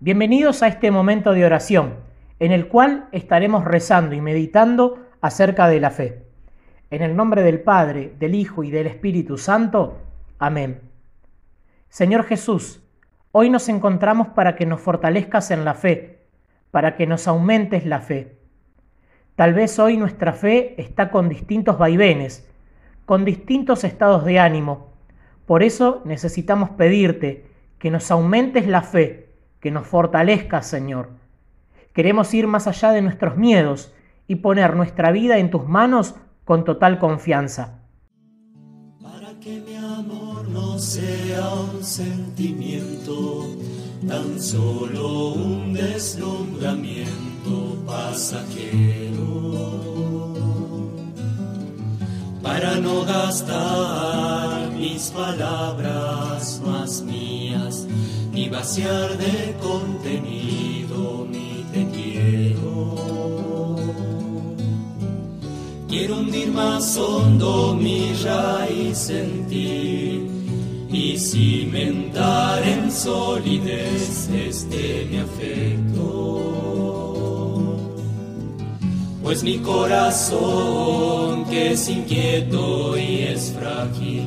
Bienvenidos a este momento de oración, en el cual estaremos rezando y meditando acerca de la fe. En el nombre del Padre, del Hijo y del Espíritu Santo. Amén. Señor Jesús, hoy nos encontramos para que nos fortalezcas en la fe, para que nos aumentes la fe. Tal vez hoy nuestra fe está con distintos vaivenes, con distintos estados de ánimo. Por eso necesitamos pedirte que nos aumentes la fe que nos fortalezca, Señor. Queremos ir más allá de nuestros miedos y poner nuestra vida en tus manos con total confianza. Para que mi amor no sea un sentimiento, tan solo un deslumbramiento pasajero. Para no gastar mis palabras más de contenido mi te quiero. Quiero hundir más hondo mi raíz en ti y cimentar en solidez este mi afecto. Pues mi corazón que es inquieto y es frágil,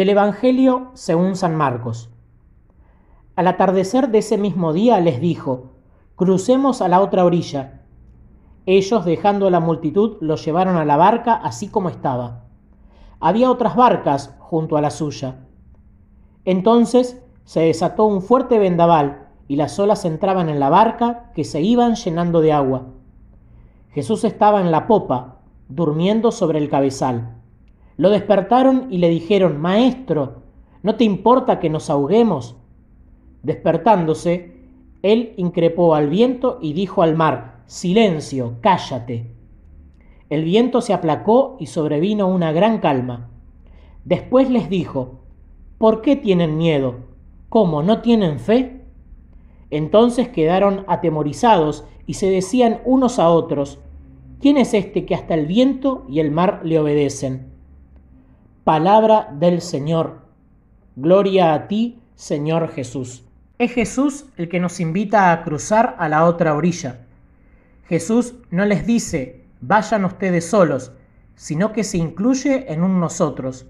Del Evangelio según San Marcos. Al atardecer de ese mismo día les dijo, crucemos a la otra orilla. Ellos, dejando a la multitud, lo llevaron a la barca así como estaba. Había otras barcas junto a la suya. Entonces se desató un fuerte vendaval y las olas entraban en la barca que se iban llenando de agua. Jesús estaba en la popa, durmiendo sobre el cabezal. Lo despertaron y le dijeron, Maestro, ¿no te importa que nos ahoguemos? Despertándose, él increpó al viento y dijo al mar, Silencio, cállate. El viento se aplacó y sobrevino una gran calma. Después les dijo, ¿por qué tienen miedo? ¿Cómo no tienen fe? Entonces quedaron atemorizados y se decían unos a otros, ¿quién es este que hasta el viento y el mar le obedecen? Palabra del Señor. Gloria a ti, Señor Jesús. Es Jesús el que nos invita a cruzar a la otra orilla. Jesús no les dice, vayan ustedes solos, sino que se incluye en un nosotros.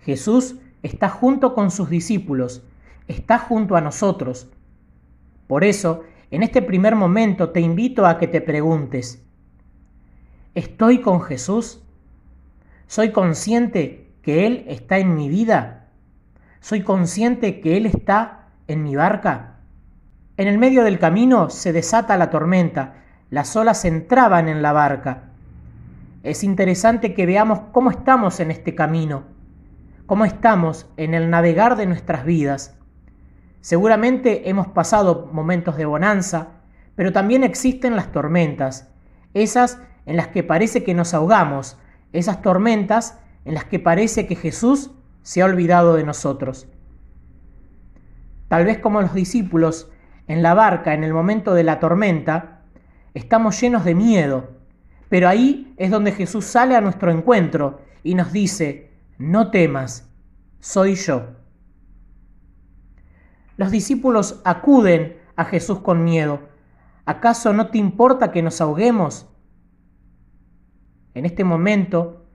Jesús está junto con sus discípulos, está junto a nosotros. Por eso, en este primer momento te invito a que te preguntes, ¿estoy con Jesús? ¿Soy consciente que Él está en mi vida? ¿Soy consciente que Él está en mi barca? En el medio del camino se desata la tormenta, las olas entraban en la barca. Es interesante que veamos cómo estamos en este camino, cómo estamos en el navegar de nuestras vidas. Seguramente hemos pasado momentos de bonanza, pero también existen las tormentas, esas en las que parece que nos ahogamos, esas tormentas en las que parece que Jesús se ha olvidado de nosotros. Tal vez como los discípulos en la barca en el momento de la tormenta, estamos llenos de miedo, pero ahí es donde Jesús sale a nuestro encuentro y nos dice, no temas, soy yo. Los discípulos acuden a Jesús con miedo. ¿Acaso no te importa que nos ahoguemos? En este momento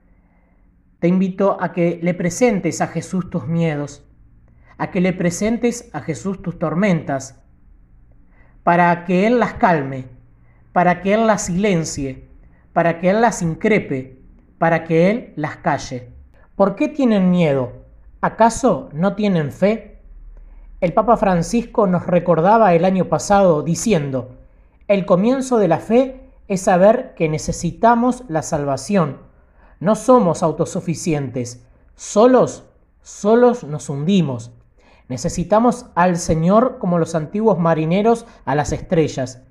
te invito a que le presentes a Jesús tus miedos, a que le presentes a Jesús tus tormentas, para que Él las calme para que Él las silencie, para que Él las increpe, para que Él las calle. ¿Por qué tienen miedo? ¿Acaso no tienen fe? El Papa Francisco nos recordaba el año pasado diciendo, el comienzo de la fe es saber que necesitamos la salvación. No somos autosuficientes, Solos, solos nos hundimos. Necesitamos al Señor como los antiguos marineros a las estrellas.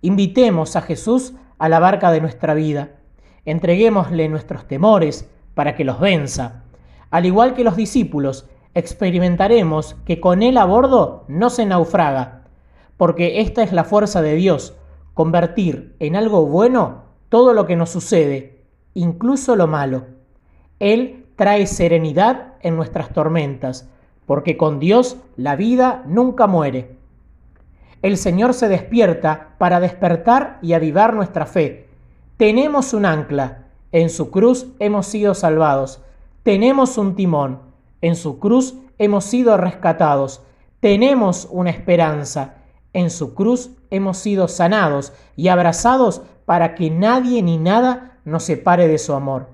Invitemos a Jesús a la barca de nuestra vida. Entreguémosle nuestros temores para que los venza. Al igual que los discípulos, experimentaremos que con Él a bordo no se naufraga, porque esta es la fuerza de Dios, convertir en algo bueno todo lo que nos sucede, incluso lo malo. Él trae serenidad en nuestras tormentas, porque con Dios la vida nunca muere. El Señor se despierta para despertar y avivar nuestra fe. Tenemos un ancla, en su cruz hemos sido salvados. Tenemos un timón, en su cruz hemos sido rescatados. Tenemos una esperanza, en su cruz hemos sido sanados y abrazados para que nadie ni nada nos separe de su amor.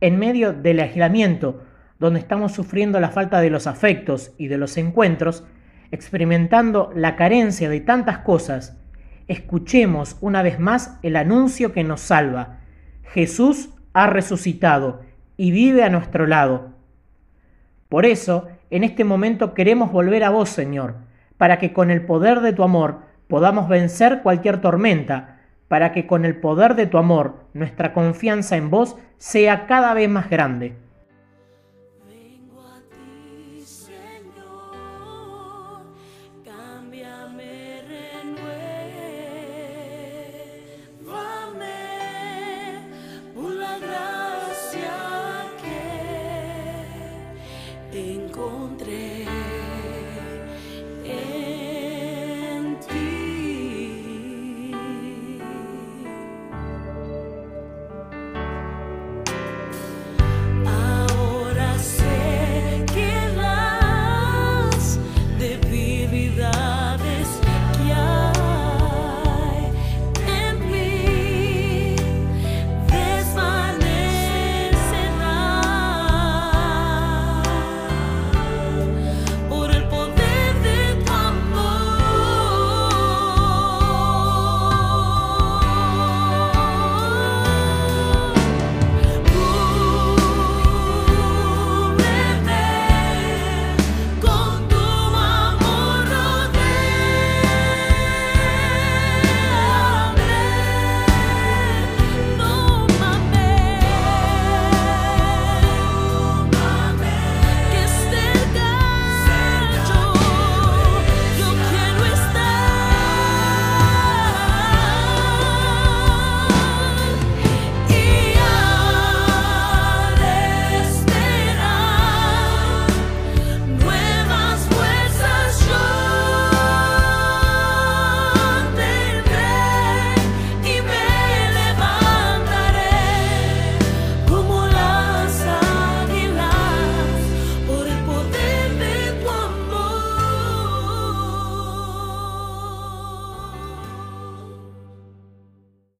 En medio del aislamiento, donde estamos sufriendo la falta de los afectos y de los encuentros, experimentando la carencia de tantas cosas, escuchemos una vez más el anuncio que nos salva. Jesús ha resucitado y vive a nuestro lado. Por eso, en este momento queremos volver a vos, Señor, para que con el poder de tu amor podamos vencer cualquier tormenta, para que con el poder de tu amor nuestra confianza en vos sea cada vez más grande